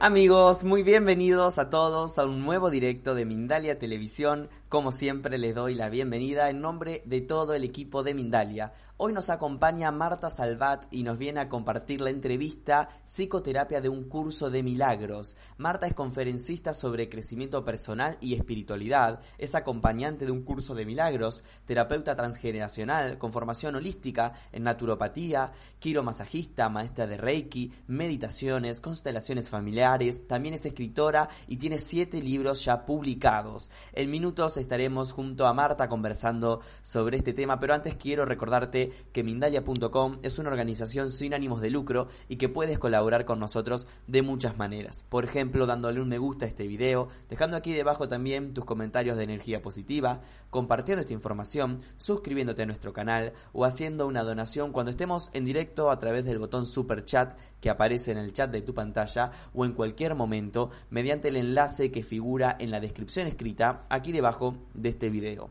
Amigos, muy bienvenidos a todos a un nuevo directo de Mindalia Televisión. Como siempre les doy la bienvenida en nombre de todo el equipo de Mindalia. Hoy nos acompaña Marta Salvat y nos viene a compartir la entrevista Psicoterapia de un curso de milagros. Marta es conferencista sobre crecimiento personal y espiritualidad, es acompañante de un curso de milagros, terapeuta transgeneracional con formación holística en naturopatía, quiromasajista, maestra de Reiki, meditaciones, constelaciones familiares, también es escritora y tiene siete libros ya publicados. En minutos estaremos junto a Marta conversando sobre este tema, pero antes quiero recordarte que Mindalia.com es una organización sin ánimos de lucro y que puedes colaborar con nosotros de muchas maneras. Por ejemplo, dándole un me gusta a este video, dejando aquí debajo también tus comentarios de energía positiva, compartiendo esta información, suscribiéndote a nuestro canal o haciendo una donación cuando estemos en directo a través del botón super chat que aparece en el chat de tu pantalla o en cualquier momento mediante el enlace que figura en la descripción escrita aquí debajo de este video.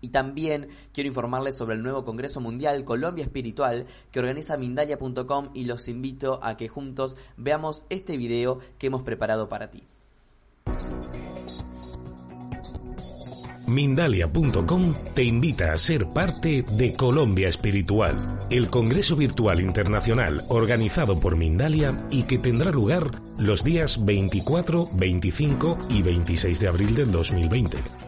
Y también quiero informarles sobre el nuevo Congreso Mundial Colombia Espiritual que organiza Mindalia.com y los invito a que juntos veamos este video que hemos preparado para ti. Mindalia.com te invita a ser parte de Colombia Espiritual, el Congreso Virtual Internacional organizado por Mindalia y que tendrá lugar los días 24, 25 y 26 de abril del 2020.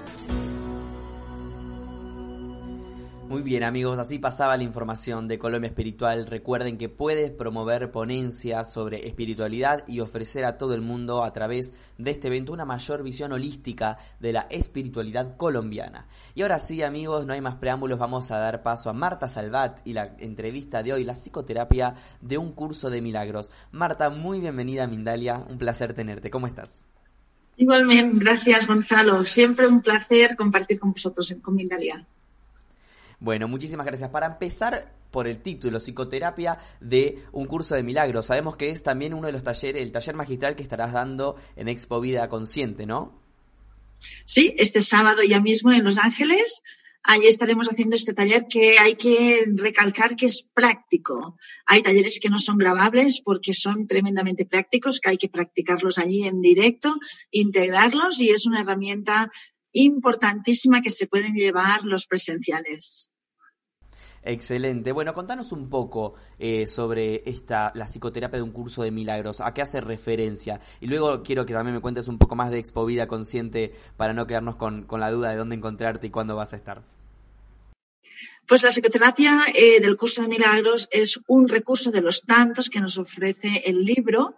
Muy bien amigos, así pasaba la información de Colombia Espiritual. Recuerden que puedes promover ponencias sobre espiritualidad y ofrecer a todo el mundo a través de este evento una mayor visión holística de la espiritualidad colombiana. Y ahora sí amigos, no hay más preámbulos, vamos a dar paso a Marta Salvat y la entrevista de hoy, la psicoterapia de un curso de milagros. Marta, muy bienvenida a Mindalia, un placer tenerte, ¿cómo estás? Igualmente, gracias Gonzalo, siempre un placer compartir con vosotros en Mindalia. Bueno, muchísimas gracias. Para empezar por el título, psicoterapia de un curso de milagros. Sabemos que es también uno de los talleres, el taller magistral que estarás dando en Expo Vida Consciente, ¿no? Sí, este sábado ya mismo en Los Ángeles. Allí estaremos haciendo este taller que hay que recalcar que es práctico. Hay talleres que no son grabables porque son tremendamente prácticos, que hay que practicarlos allí en directo, integrarlos y es una herramienta importantísima que se pueden llevar los presenciales. Excelente. Bueno, contanos un poco eh, sobre esta la psicoterapia de un curso de milagros. ¿A qué hace referencia? Y luego quiero que también me cuentes un poco más de Expo Vida Consciente para no quedarnos con, la duda de dónde encontrarte y cuándo vas a estar. Pues la psicoterapia eh, del curso de milagros es un recurso de los tantos que nos ofrece el libro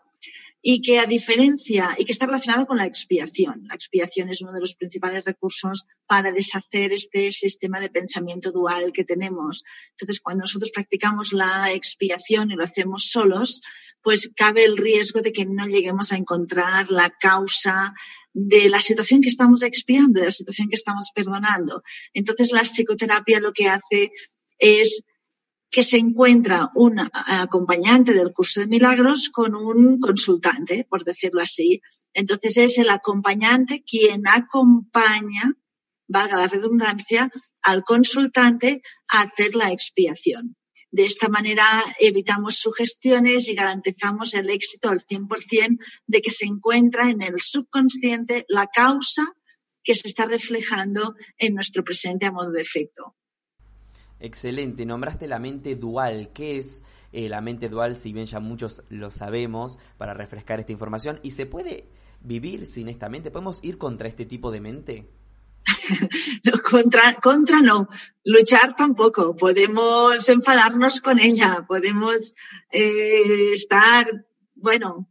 y que a diferencia y que está relacionado con la expiación. La expiación es uno de los principales recursos para deshacer este sistema de pensamiento dual que tenemos. Entonces, cuando nosotros practicamos la expiación y lo hacemos solos, pues cabe el riesgo de que no lleguemos a encontrar la causa de la situación que estamos expiando, de la situación que estamos perdonando. Entonces, la psicoterapia lo que hace es que se encuentra un acompañante del curso de milagros con un consultante, por decirlo así. Entonces es el acompañante quien acompaña, valga la redundancia, al consultante a hacer la expiación. De esta manera evitamos sugestiones y garantizamos el éxito al 100% de que se encuentra en el subconsciente la causa que se está reflejando en nuestro presente a modo de efecto. Excelente, nombraste la mente dual. ¿Qué es eh, la mente dual? Si bien ya muchos lo sabemos, para refrescar esta información. ¿Y se puede vivir sin esta mente? ¿Podemos ir contra este tipo de mente? contra, contra no, luchar tampoco. Podemos enfadarnos con ella, podemos eh, estar, bueno,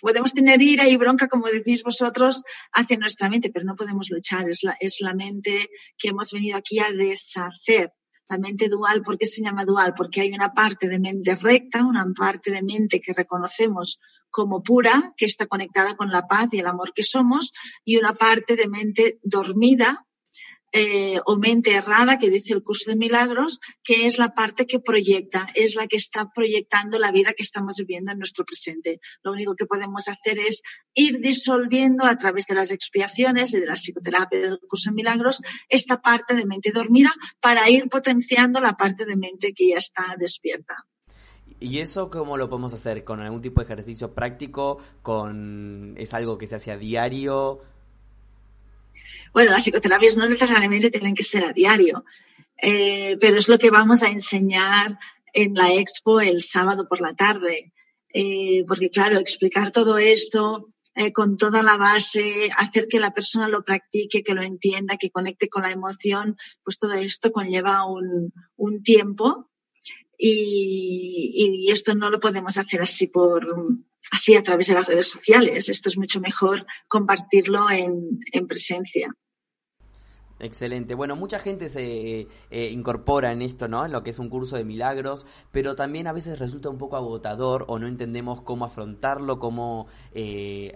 podemos tener ira y bronca, como decís vosotros, hacia nuestra mente, pero no podemos luchar. Es la, es la mente que hemos venido aquí a deshacer La mente dual, ¿por qué se llama dual? Porque hay una parte de mente recta, una parte de mente que reconocemos como pura, que está conectada con la paz y el amor que somos, y una parte de mente dormida, eh, o mente errada, que dice el curso de milagros, que es la parte que proyecta, es la que está proyectando la vida que estamos viviendo en nuestro presente. Lo único que podemos hacer es ir disolviendo a través de las expiaciones y de la psicoterapia del curso de milagros esta parte de mente dormida para ir potenciando la parte de mente que ya está despierta. ¿Y eso cómo lo podemos hacer? ¿Con algún tipo de ejercicio práctico? ¿Con ¿Es algo que se hace a diario? Bueno, las psicoterapias no necesariamente tienen que ser a diario, eh, pero es lo que vamos a enseñar en la expo el sábado por la tarde. Eh, porque claro, explicar todo esto eh, con toda la base, hacer que la persona lo practique, que lo entienda, que conecte con la emoción, pues todo esto conlleva un, un tiempo y, y, esto no lo podemos hacer así por así a través de las redes sociales. Esto es mucho mejor compartirlo en, en presencia. Excelente. Bueno, mucha gente se eh, incorpora en esto, ¿no? En lo que es un curso de milagros, pero también a veces resulta un poco agotador o no entendemos cómo afrontarlo, cómo eh,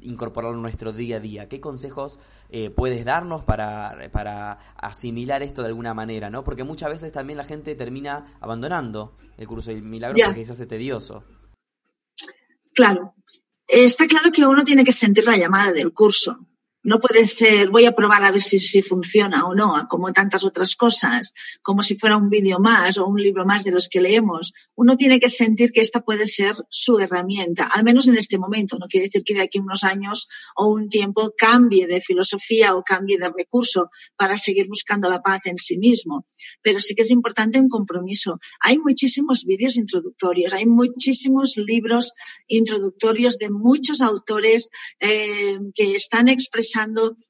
incorporarlo en nuestro día a día. ¿Qué consejos eh, puedes darnos para, para asimilar esto de alguna manera, ¿no? Porque muchas veces también la gente termina abandonando el curso de milagros porque se hace tedioso. Claro. Está claro que uno tiene que sentir la llamada del curso no puede ser, voy a probar a ver si, si funciona o no, como tantas otras cosas, como si fuera un vídeo más o un libro más de los que leemos. Uno tiene que sentir que esta puede ser su herramienta, al menos en este momento. No quiere decir que de aquí a unos años o un tiempo cambie de filosofía o cambie de recurso para seguir buscando la paz en sí mismo. Pero sí que es importante un compromiso. Hay muchísimos vídeos introductorios, hay muchísimos libros introductorios de muchos autores eh, que están expresando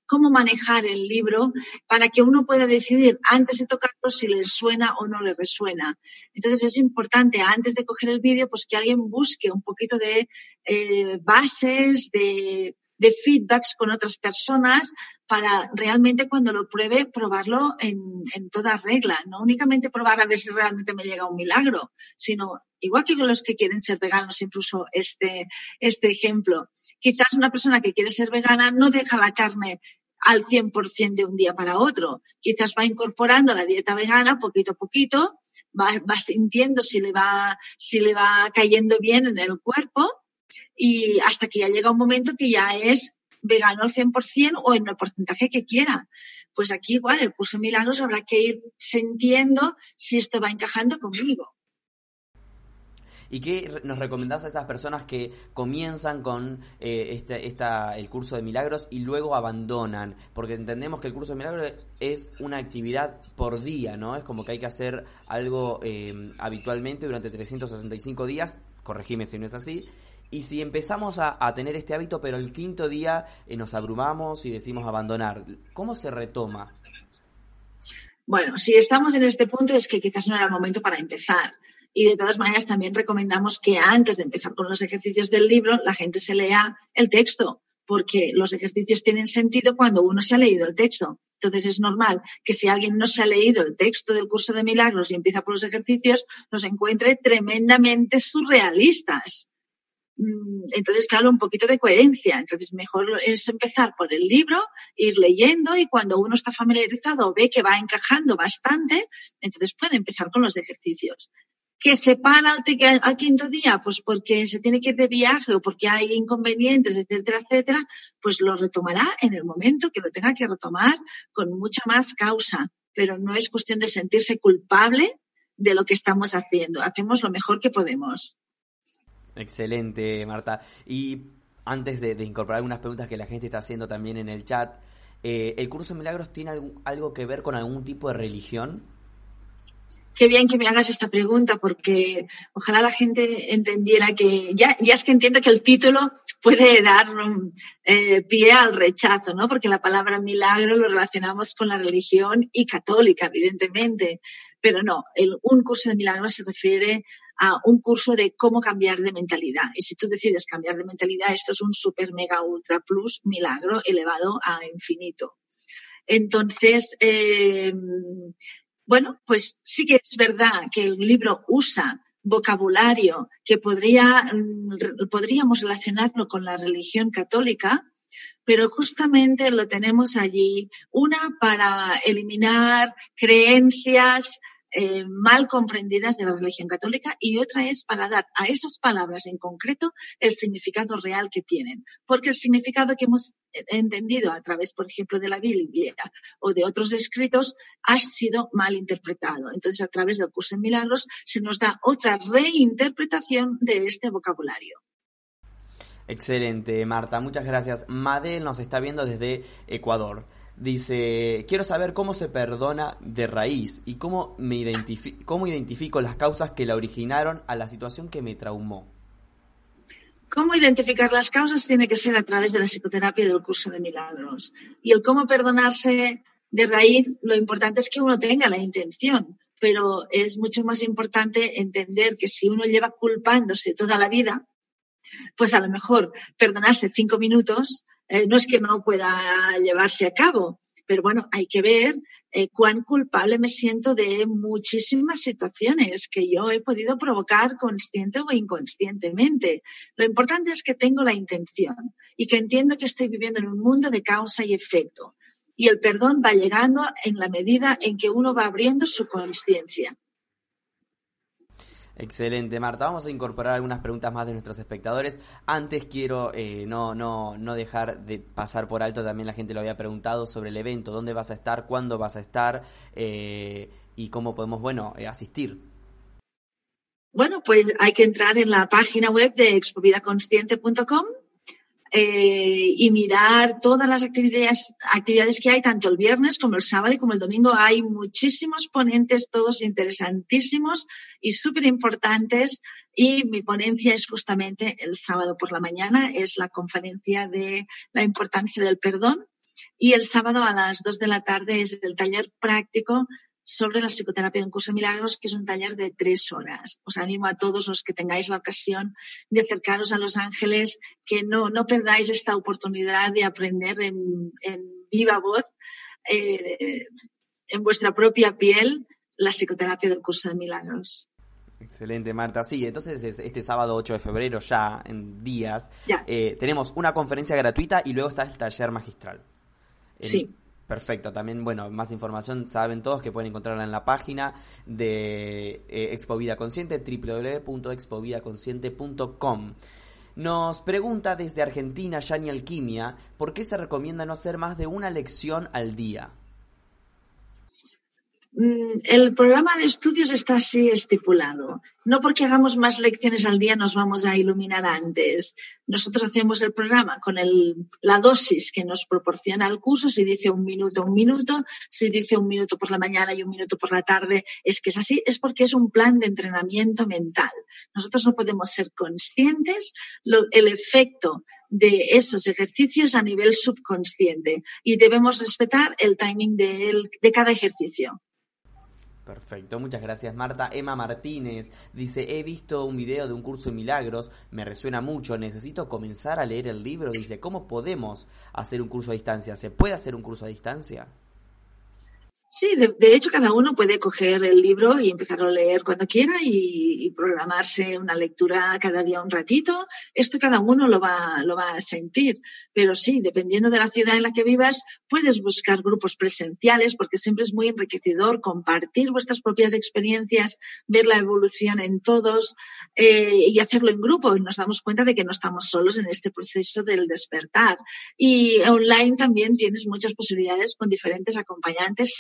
cómo manejar el libro para que uno pueda decidir antes de tocarlo si le suena o no le resuena. Entonces es importante antes de coger el vídeo pues que alguien busque un poquito de eh, bases, de, feedbacks con otras personas para realmente cuando lo pruebe probarlo en, en, toda regla. No únicamente probar a ver si realmente me llega un milagro, sino igual que con los que quieren ser veganos, incluso este, este ejemplo. Quizás una persona que quiere ser vegana no deja la carne al 100% de un día para otro. Quizás va incorporando la dieta vegana poquito a poquito, va, va sintiendo si le va, si le va cayendo bien en el cuerpo y hasta que ya llega un momento que ya es vegano al 100% o en el porcentaje que quiera. Pues aquí igual, el curso de milagros habrá que ir sintiendo si esto va encajando conmigo. ¿Y qué nos recomendás a esas personas que comienzan con eh, este, esta, el curso de milagros y luego abandonan? Porque entendemos que el curso de milagros es una actividad por día, ¿no? Es como que hay que hacer algo eh, habitualmente durante 365 días, corregime si no es así, y si empezamos a, tener este hábito, pero el quinto día eh, nos abrumamos y decimos abandonar, ¿cómo se retoma? Bueno, si estamos en este punto es que quizás no era el momento para empezar. Y de todas maneras también recomendamos que antes de empezar con los ejercicios del libro, la gente se lea el texto, porque los ejercicios tienen sentido cuando uno se ha leído el texto. Entonces es normal que si alguien no se ha leído el texto del curso de milagros y empieza por los ejercicios, los encuentre tremendamente surrealistas. Mm, entonces, claro, un poquito de coherencia. Entonces, mejor es empezar por el libro, ir leyendo y cuando uno está familiarizado ve que va encajando bastante, entonces puede empezar con los ejercicios que se para al, quinto día, pues porque se tiene que ir de viaje o porque hay inconvenientes, etcétera, etcétera, pues lo retomará en el momento que lo tenga que retomar con mucha más causa. Pero no es cuestión de sentirse culpable de lo que estamos haciendo. Hacemos lo mejor que podemos. Excelente, Marta. Y antes de, incorporar algunas preguntas que la gente está haciendo también en el chat, eh, ¿el curso de milagros tiene algo que ver con algún tipo de religión? qué bien que me hagas esta pregunta porque ojalá la gente entendiera que ya, ya es que entiendo que el título puede dar eh, pie al rechazo, ¿no? Porque la palabra milagro lo relacionamos con la religión y católica, evidentemente. Pero no, el, un curso de milagros se refiere a un curso de cómo cambiar de mentalidad. Y si tú decides cambiar de mentalidad, esto es un super mega ultra plus milagro elevado a infinito. Entonces, eh, Bueno, pues sí que es verdad que el libro usa vocabulario que podría, mm, podríamos relacionarlo con la religión católica, pero justamente lo tenemos allí, una para eliminar creencias eh, mal comprendidas de la religión católica y otra es para dar a esas palabras en concreto el significado real que tienen. Porque el significado que hemos entendido a través, por ejemplo, de la Biblia o de otros escritos ha sido mal interpretado. Entonces, a través del curso en milagros se nos da otra reinterpretación de este vocabulario. Excelente, Marta. Muchas gracias. Madel nos está viendo desde Ecuador. Dice, quiero saber cómo se perdona de raíz y cómo, me cómo identifico las causas que la originaron a la situación que me traumó. Cómo identificar las causas tiene que ser a través de la psicoterapia y del curso de milagros. Y el cómo perdonarse de raíz, lo importante es que uno tenga la intención, pero es mucho más importante entender que si uno lleva culpándose toda la vida, pues a lo mejor perdonarse cinco minutos eh, no es que no pueda llevarse a cabo, pero bueno, hay que ver eh, cuán culpable me siento de muchísimas situaciones que yo he podido provocar consciente o inconscientemente. Lo importante es que tengo la intención y que entiendo que estoy viviendo en un mundo de causa y efecto. Y el perdón va llegando en la medida en que uno va abriendo su conciencia. Excelente, Marta. Vamos a incorporar algunas preguntas más de nuestros espectadores. Antes quiero eh, no, no, no dejar de pasar por alto, también la gente lo había preguntado sobre el evento, dónde vas a estar, cuándo vas a estar eh, y cómo podemos, bueno, eh, asistir. Bueno, pues hay que entrar en la página web de expovidaconsciente.com eh, y mirar todas las actividades, actividades que hay, tanto el viernes como el sábado y como el domingo. Hay muchísimos ponentes, todos interesantísimos y súper importantes. Y mi ponencia es justamente el sábado por la mañana, es la conferencia de la importancia del perdón. Y el sábado a las dos de la tarde es el taller práctico sobre la psicoterapia de un curso de milagros, que es un taller de tres horas. Os animo a todos los que tengáis la ocasión de acercaros a Los Ángeles, que no, no perdáis esta oportunidad de aprender en, viva voz, eh, en vuestra propia piel, la psicoterapia del curso de milagros. Excelente, Marta. Sí, entonces este sábado 8 de febrero, ya en días, eh, tenemos una conferencia gratuita y luego está el taller magistral. sí. Perfecto, también, bueno, más información saben todos que pueden encontrarla en la página de eh, Expo Vida Consciente, www.expovidaconsciente.com. Nos pregunta desde Argentina Yani Alquimia, ¿por qué se recomienda no hacer más de una lección al día? Mm, el programa de estudios está así estipulado. No porque hagamos más lecciones al día nos vamos a iluminar antes. Nosotros hacemos el programa con la dosis que nos proporciona el curso. Si dice un minuto, un minuto. Si dice un minuto por la mañana y un minuto por la tarde, es que es así. Es porque es un plan de entrenamiento mental. Nosotros no podemos ser conscientes el efecto de esos ejercicios a nivel subconsciente y debemos respetar el timing de cada ejercicio. Perfecto, muchas gracias Marta. Emma Martínez dice, he visto un video de un curso de milagros, me resuena mucho, necesito comenzar a leer el libro. Dice, ¿cómo podemos hacer un curso a distancia? ¿Se puede hacer un curso a distancia? Sí, de, hecho cada uno puede coger el libro y empezar a leer cuando quiera y, programarse una lectura cada día un ratito. Esto cada uno lo va, lo va a sentir. Pero sí, dependiendo de la ciudad en la que vivas, puedes buscar grupos presenciales porque siempre es muy enriquecedor compartir vuestras propias experiencias, ver la evolución en todos eh, y hacerlo en grupo. Y nos damos cuenta de que no estamos solos en este proceso del despertar. Y online también tienes muchas posibilidades con diferentes acompañantes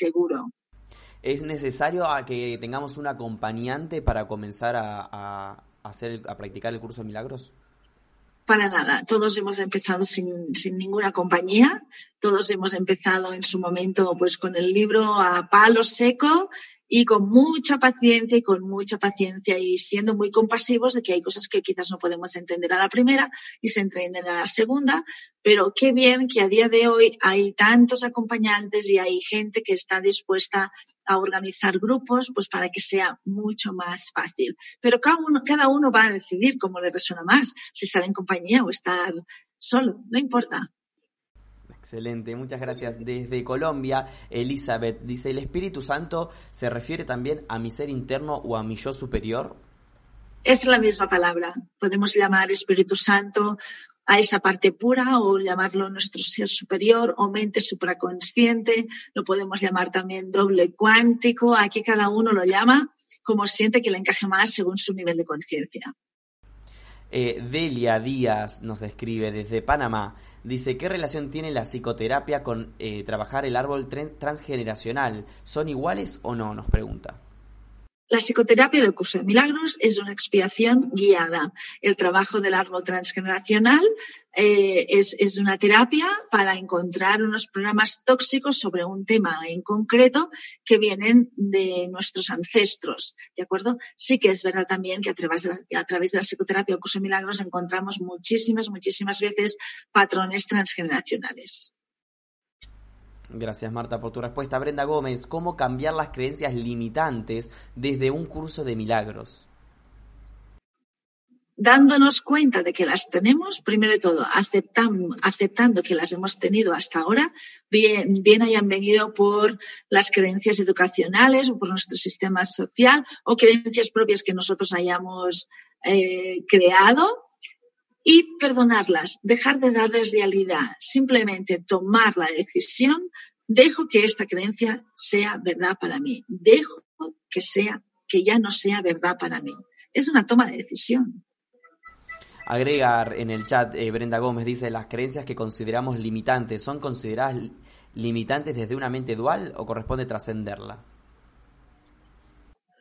¿Es necesario que tengamos un acompañante para comenzar a, hacer, a practicar el curso de milagros? Para nada, todos hemos empezado sin, sin, ninguna compañía, todos hemos empezado en su momento pues con el libro a palo seco y con mucha paciencia y con mucha paciencia y siendo muy compasivos de que hay cosas que quizás no podemos entender a la primera y se entienden a la segunda, pero qué bien que a día de hoy hay tantos acompañantes y hay gente que está dispuesta a organizar grupos pues para que sea mucho más fácil. Pero cada uno, cada uno va a decidir cómo le resuena más, si estar en compañía o estar solo, no importa. Excelente, muchas gracias. Desde Colombia, Elizabeth dice, ¿el Espíritu Santo se refiere también a mi ser interno o a mi yo superior? Es la misma palabra. Podemos llamar Espíritu Santo a esa parte pura o llamarlo nuestro ser superior o mente supraconsciente. Lo podemos llamar también doble cuántico. Aquí cada uno lo llama como siente que le encaje más según su nivel de conciencia. Eh, Delia Díaz nos escribe desde Panamá. Dice, ¿qué relación tiene la psicoterapia con eh, trabajar el árbol transgeneracional? ¿Son iguales o no? Nos pregunta. La psicoterapia del curso de milagros es una expiación guiada. El trabajo del árbol transgeneracional eh, es, una terapia para encontrar unos programas tóxicos sobre un tema en concreto que vienen de nuestros ancestros. ¿De acuerdo? Sí que es verdad también que a través de la, a través de la psicoterapia del curso de milagros encontramos muchísimas, muchísimas veces patrones transgeneracionales. Gracias Marta por tu respuesta. Brenda Gómez, ¿cómo cambiar las creencias limitantes desde un curso de milagros? Dándonos cuenta de que las tenemos, primero de todo, aceptando, que las hemos tenido hasta ahora, bien, bien hayan venido por las creencias educacionales o por nuestro sistema social o creencias propias que nosotros hayamos eh, creado, y perdonarlas, dejar de darles realidad, simplemente tomar la decisión, dejo que esta creencia sea verdad para mí, dejo que sea que ya no sea verdad para mí. Es una toma de decisión. Agregar en el chat, eh, Brenda Gómez dice, las creencias que consideramos limitantes, ¿son consideradas limitantes desde una mente dual o corresponde trascenderla?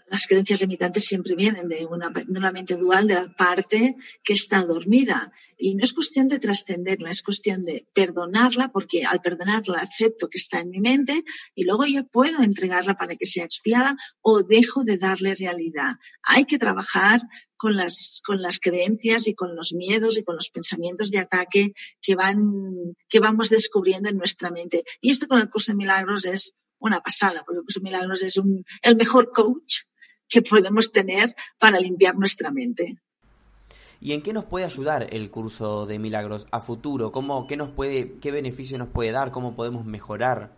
Las creencias limitantes siempre vienen de una, mente dual, de la parte que está dormida. Y no es cuestión de trascenderla, es cuestión de perdonarla, porque al perdonarla acepto que está en mi mente y luego ya puedo entregarla para que sea expiada o dejo de darle realidad. Hay que trabajar con las, con las creencias y con los miedos y con los pensamientos de ataque que, van, que vamos descubriendo en nuestra mente. Y esto con el curso de milagros es una pasada, porque el curso de milagros es el mejor coach que podemos tener para limpiar nuestra mente. ¿Y en qué nos puede ayudar el curso de milagros a futuro? ¿Cómo, qué, nos puede, ¿Qué beneficio nos puede dar? ¿Cómo podemos mejorar?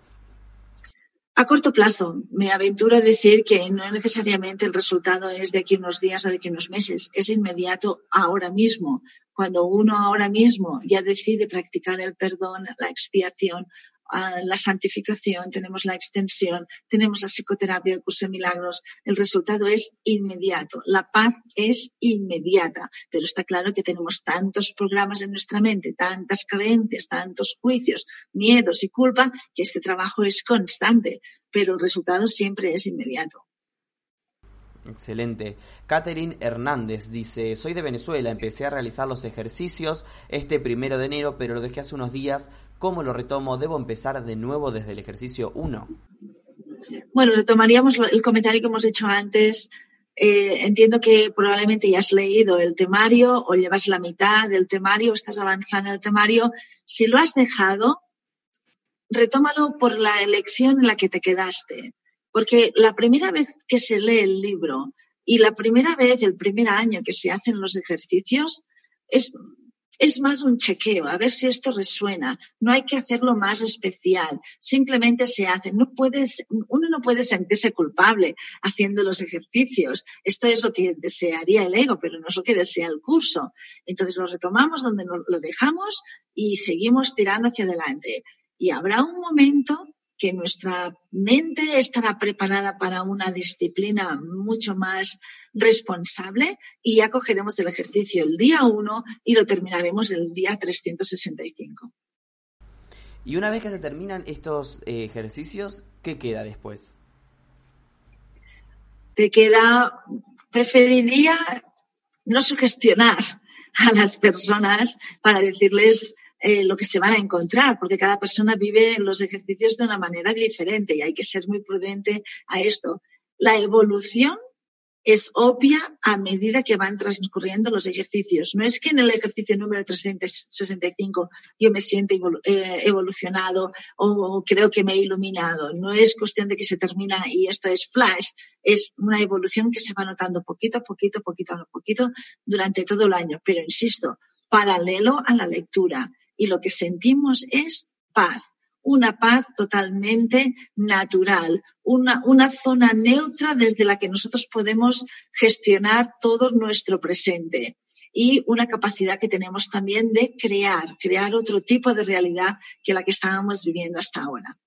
A corto plazo, me aventuro a decir que no necesariamente el resultado es de aquí unos días o de aquí unos meses, es inmediato ahora mismo. Cuando uno ahora mismo ya decide practicar el perdón, la expiación la santificación, tenemos la extensión, tenemos la psicoterapia, el curso de milagros. El resultado es inmediato. La paz es inmediata. Pero está claro que tenemos tantos programas en nuestra mente, tantas creencias, tantos juicios, miedos y culpa, que este trabajo es constante. Pero el resultado siempre es inmediato. Excelente. Catherine Hernández dice, soy de Venezuela, empecé a realizar los ejercicios este primero de enero, pero lo dejé hace unos días. ¿Cómo lo retomo? ¿Debo empezar de nuevo desde el ejercicio 1? Bueno, retomaríamos el comentario que hemos hecho antes. Eh, entiendo que probablemente ya has leído el temario o llevas la mitad del temario, estás avanzando en el temario. Si lo has dejado, retómalo por la elección en la que te quedaste. Porque la primera vez que se lee el libro y la primera vez, el primer año que se hacen los ejercicios, es, es más un chequeo, a ver si esto resuena. No hay que hacerlo más especial, simplemente se hace. No puedes, uno no puede sentirse culpable haciendo los ejercicios. Esto es lo que desearía el ego, pero no es lo que desea el curso. Entonces lo retomamos donde lo dejamos y seguimos tirando hacia adelante. Y habrá un momento que nuestra mente estará preparada para una disciplina mucho más responsable y ya cogeremos el ejercicio el día 1 y lo terminaremos el día 365. Y una vez que se terminan estos eh, ejercicios, ¿qué queda después? Te queda, preferiría no sugestionar a las personas para decirles eh, lo que se van a encontrar, porque cada persona vive los ejercicios de una manera diferente y hay que ser muy prudente a esto. La evolución es obvia a medida que van transcurriendo los ejercicios. No es que en el ejercicio número 365 yo me siento eh, evolucionado o, creo que me he iluminado. No es cuestión de que se termina y esto es flash. Es una evolución que se va notando poquito a poquito, poquito a poquito durante todo el año. Pero insisto, paralelo a la lectura y lo que sentimos es paz, una paz totalmente natural, una, una, zona neutra desde la que nosotros podemos gestionar todo nuestro presente y una capacidad que tenemos también de crear, crear otro tipo de realidad que la que estábamos viviendo hasta ahora.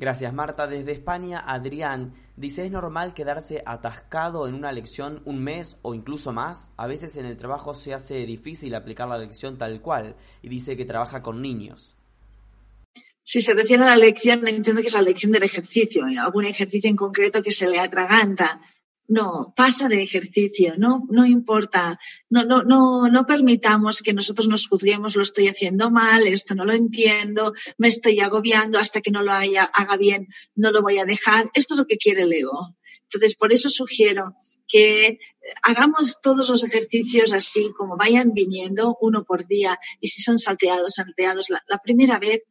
Gracias Marta. Desde España, Adrián dice, ¿es normal quedarse atascado en una lección un mes o incluso más? A veces en el trabajo se hace difícil aplicar la lección tal cual y dice que trabaja con niños. Si se refiere a la lección, entiendo que es la lección del ejercicio, algún ejercicio en concreto que se le atraganta no, pasa de ejercicio, no, no importa, no, no, no, no permitamos que nosotros nos juzguemos, lo estoy haciendo mal, esto no lo entiendo, me estoy agobiando, hasta que no lo haya, haga bien, no lo voy a dejar. Esto es lo que quiere el ego. Entonces, por eso sugiero que hagamos todos los ejercicios así, como vayan viniendo, uno por día, y si son salteados, salteados, la primera vez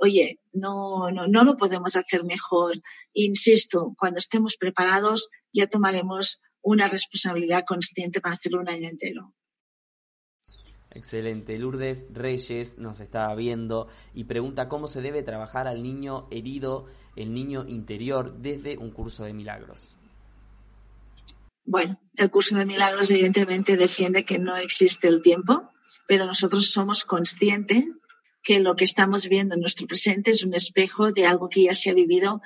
oye, no, no, no lo podemos hacer mejor. Insisto, cuando estemos preparados ya tomaremos una responsabilidad consciente para hacerlo un año entero. Excelente. Lourdes Reyes nos está viendo y pregunta cómo se debe trabajar al niño herido, el niño interior, desde un curso de milagros. Bueno, el curso de milagros evidentemente defiende que no existe el tiempo, pero nosotros somos conscientes que lo que estamos viendo en nuestro presente es un espejo de algo que ya se ha vivido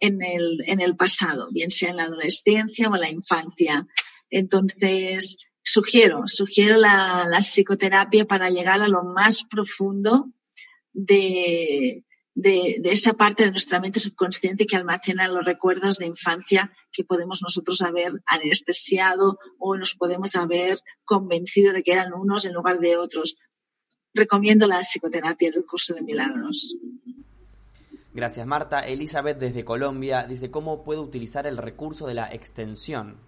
en el, en el pasado, bien sea en la adolescencia o en la infancia. Entonces, sugiero, sugiero la, la psicoterapia para llegar a lo más profundo de, de, de, esa parte de nuestra mente subconsciente que almacena los recuerdos de infancia que podemos nosotros haber anestesiado o nos podemos haber convencido de que eran unos en lugar de otros recomiendo la psicoterapia del curso de milagros. Gracias, Marta. Elizabeth desde Colombia dice, ¿cómo puedo utilizar el recurso de la extensión?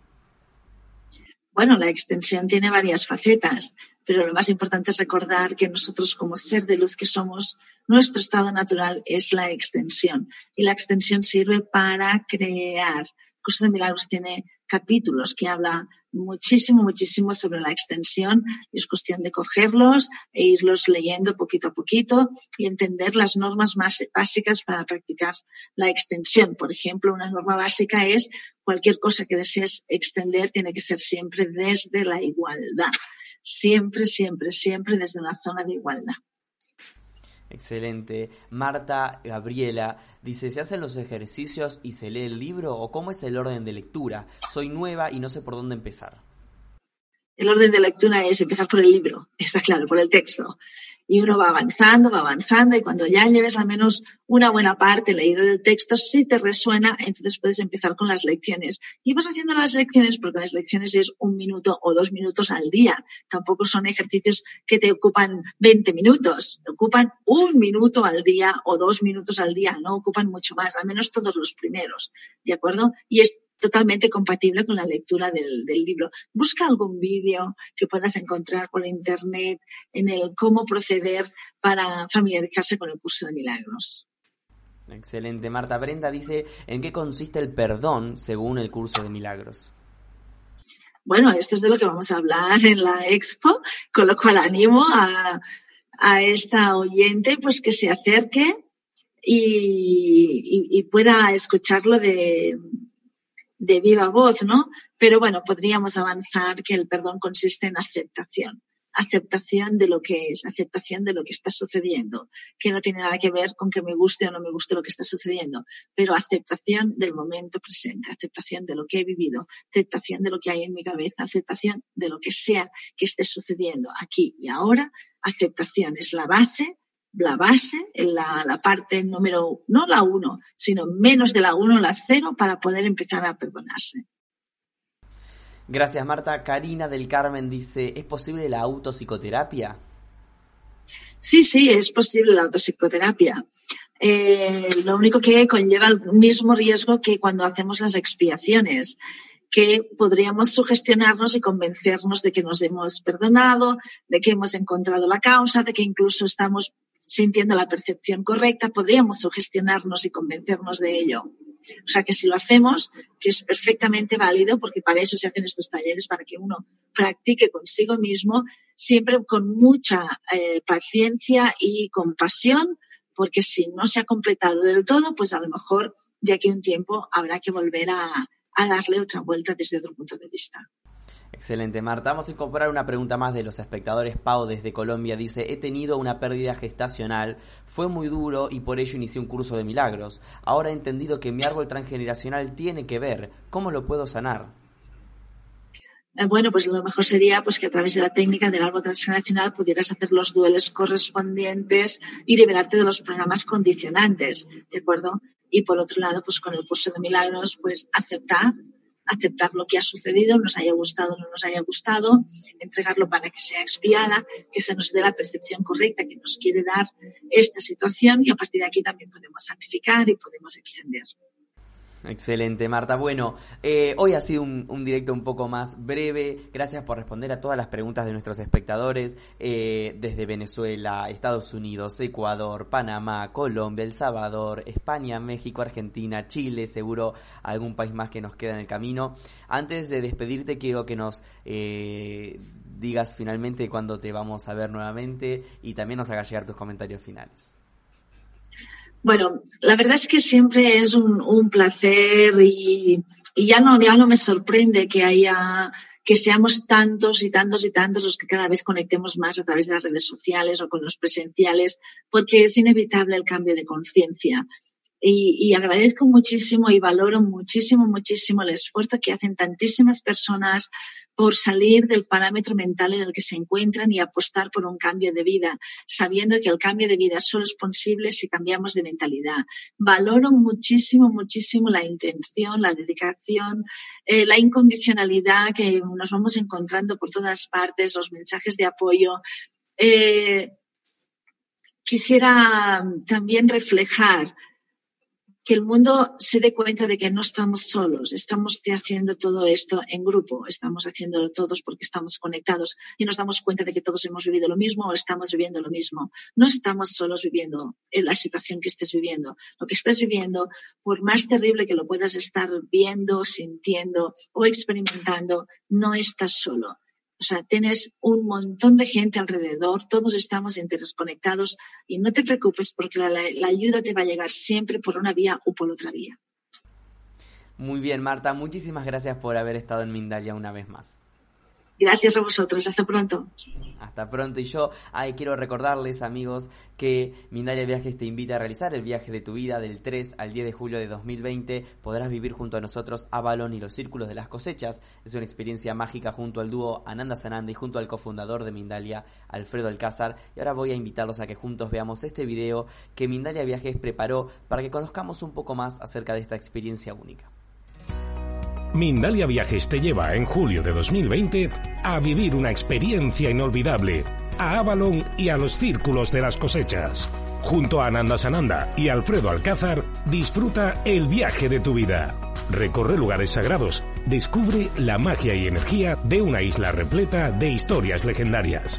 Bueno, la extensión tiene varias facetas, pero lo más importante es recordar que nosotros como ser de luz que somos, nuestro estado natural es la extensión y la extensión sirve para crear. Curso de milagros tiene capítulos que habla muchísimo, muchísimo sobre la extensión es cuestión de cogerlos e irlos leyendo poquito a poquito y entender las normas más básicas para practicar la extensión. Por ejemplo, una norma básica es cualquier cosa que desees extender tiene que ser siempre desde la igualdad. Siempre, siempre, siempre desde una zona de igualdad. Excelente. Marta Gabriela dice, ¿se hacen los ejercicios y se lee el libro o cómo es el orden de lectura? Soy nueva y no sé por dónde empezar. El orden de lectura es empezar por el libro, está claro, por el texto y uno va avanzando, va avanzando y cuando ya lleves al menos una buena parte leído del texto, si te resuena, entonces puedes empezar con las lecciones. Y vas haciendo las lecciones porque las lecciones es un minuto o dos minutos al día. Tampoco son ejercicios que te ocupan 20 minutos, ocupan un minuto al día o dos minutos al día, no ocupan mucho más, al menos todos los primeros, ¿de acuerdo? Y es totalmente compatible con la lectura del, libro. Busca algún vídeo que puedas encontrar por internet en el cómo proceder para familiarizarse con el curso de milagros. Excelente. Marta Brenda dice, ¿en qué consiste el perdón según el curso de milagros? Bueno, esto es de lo que vamos a hablar en la expo, con lo cual animo a, a esta oyente pues que se acerque y pueda escucharlo de, de viva voz, ¿no? Pero bueno, podríamos avanzar que el perdón consiste en aceptación. Aceptación de lo que es, aceptación de lo que está sucediendo, que no tiene nada que ver con que me guste o no me guste lo que está sucediendo, pero aceptación del momento presente, aceptación de lo que he vivido, aceptación de lo que hay en mi cabeza, aceptación de lo que sea que esté sucediendo aquí y ahora, aceptación es la base la base, la, la parte número, no la uno, sino menos de la uno, la cero, para poder empezar a perdonarse. Gracias, Marta. Karina del Carmen dice, ¿es posible la autopsicoterapia? Sí, sí, es posible la autopsicoterapia. Eh, lo único que conlleva el mismo riesgo que cuando hacemos las expiaciones, que podríamos sugestionarnos y convencernos de que nos hemos perdonado, de que hemos encontrado la causa, de que incluso estamos sintiendo la percepción correcta, podríamos sugestionarnos y convencernos de ello. O sea que si lo hacemos, que es perfectamente válido, porque para eso se hacen estos talleres, para que uno practique consigo mismo, siempre con mucha eh, paciencia y compasión, porque si no se ha completado del todo, pues a lo mejor de aquí a un tiempo habrá que volver a, a darle otra vuelta desde otro punto de vista. Excelente, Marta. Vamos a incorporar una pregunta más de los espectadores. Pau desde Colombia dice, he tenido una pérdida gestacional, fue muy duro y por ello inicié un curso de milagros. Ahora he entendido que mi árbol transgeneracional tiene que ver. ¿Cómo lo puedo sanar? Eh, bueno, pues lo mejor sería pues que a través de la técnica del árbol transgeneracional pudieras hacer los duelos correspondientes y liberarte de los programas condicionantes, ¿de acuerdo? Y por otro lado, pues con el curso de milagros, pues aceptar aceptar lo que ha sucedido, nos haya gustado o no nos haya gustado, entregarlo para que sea expiada, que se nos dé la percepción correcta que nos quiere dar esta situación y a partir de aquí también podemos santificar y podemos extender. Excelente, Marta. Bueno, eh, hoy ha sido un, directo un poco más breve. Gracias por responder a todas las preguntas de nuestros espectadores eh, desde Venezuela, Estados Unidos, Ecuador, Panamá, Colombia, El Salvador, España, México, Argentina, Chile, seguro algún país más que nos queda en el camino. Antes de despedirte, quiero que nos eh, digas finalmente cuándo te vamos a ver nuevamente y también nos hagas llegar tus comentarios finales. Bueno, la verdad es que siempre es un, placer y, ya, no, ya no me sorprende que haya que seamos tantos y tantos y tantos los que cada vez conectemos más a través de las redes sociales o con los presenciales, porque es inevitable el cambio de conciencia. Y, agradezco muchísimo y valoro muchísimo, muchísimo el esfuerzo que hacen tantísimas personas por salir del parámetro mental en el que se encuentran y apostar por un cambio de vida, sabiendo que el cambio de vida solo es posible si cambiamos de mentalidad. Valoro muchísimo, muchísimo la intención, la dedicación, eh, la incondicionalidad que nos vamos encontrando por todas partes, los mensajes de apoyo. Eh, quisiera también reflejar que el mundo se dé cuenta de que no estamos solos, estamos haciendo todo esto en grupo, estamos haciéndolo todos porque estamos conectados y nos damos cuenta de que todos hemos vivido lo mismo o estamos viviendo lo mismo. No estamos solos viviendo en la situación que estés viviendo. Lo que estés viviendo, por más terrible que lo puedas estar viendo, sintiendo o experimentando, no estás solo. O sea, tienes un montón de gente alrededor, todos estamos interconectados y no te preocupes porque la, ayuda te va a llegar siempre por una vía o por otra vía. Muy bien, Marta, muchísimas gracias por haber estado en Mindalia una vez más. Gracias a vosotros. Hasta pronto. Hasta pronto. Y yo quiero recordarles, amigos, que Mindalia Viajes te invita a realizar el viaje de tu vida del 3 al 10 de julio de 2020. Podrás vivir junto a nosotros Avalon y los Círculos de las Cosechas. Es una experiencia mágica junto al dúo Ananda Sananda y junto al cofundador de Mindalia, Alfredo Alcázar. Y ahora voy a invitarlos a que juntos veamos este video que Mindalia Viajes preparó para que conozcamos un poco más acerca de esta experiencia única. Mindalia Viajes te lleva en julio de 2020 a vivir una experiencia inolvidable a Avalon y a los círculos de las cosechas. Junto a Ananda Sananda y Alfredo Alcázar, disfruta el viaje de tu vida. Recorre lugares sagrados, descubre la magia y energía de una isla repleta de historias legendarias.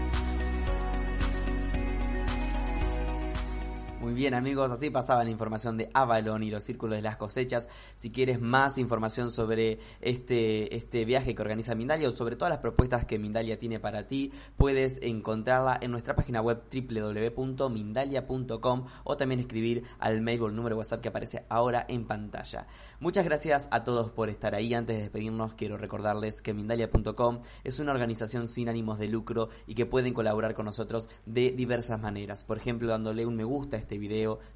Bien amigos, así pasaba la información de Avalon y los círculos de las cosechas. Si quieres más información sobre este, este viaje que organiza Mindalia o sobre todas las propuestas que Mindalia tiene para ti, puedes encontrarla en nuestra página web www.mindalia.com o también escribir al mail o el número de WhatsApp que aparece ahora en pantalla. Muchas gracias a todos por estar ahí. Antes de despedirnos, quiero recordarles que Mindalia.com es una organización sin ánimos de lucro y que pueden colaborar con nosotros de diversas maneras. Por ejemplo, dándole un me gusta a este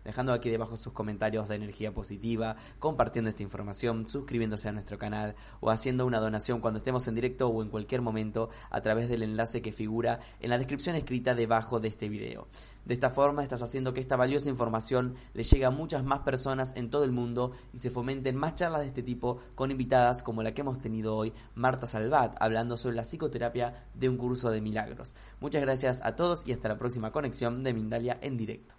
dejando aquí debajo sus comentarios de energía positiva, compartiendo esta información, suscribiéndose a nuestro canal o haciendo una donación cuando estemos en directo o en cualquier momento a través del enlace que figura en la descripción escrita debajo de este video. De esta forma estás haciendo que esta valiosa información le llegue a muchas más personas en todo el mundo y se fomenten más charlas de este tipo con invitadas como la que hemos tenido hoy, Marta Salvat, hablando sobre la psicoterapia de un curso de milagros. Muchas gracias a todos y hasta la próxima conexión de Mindalia en directo.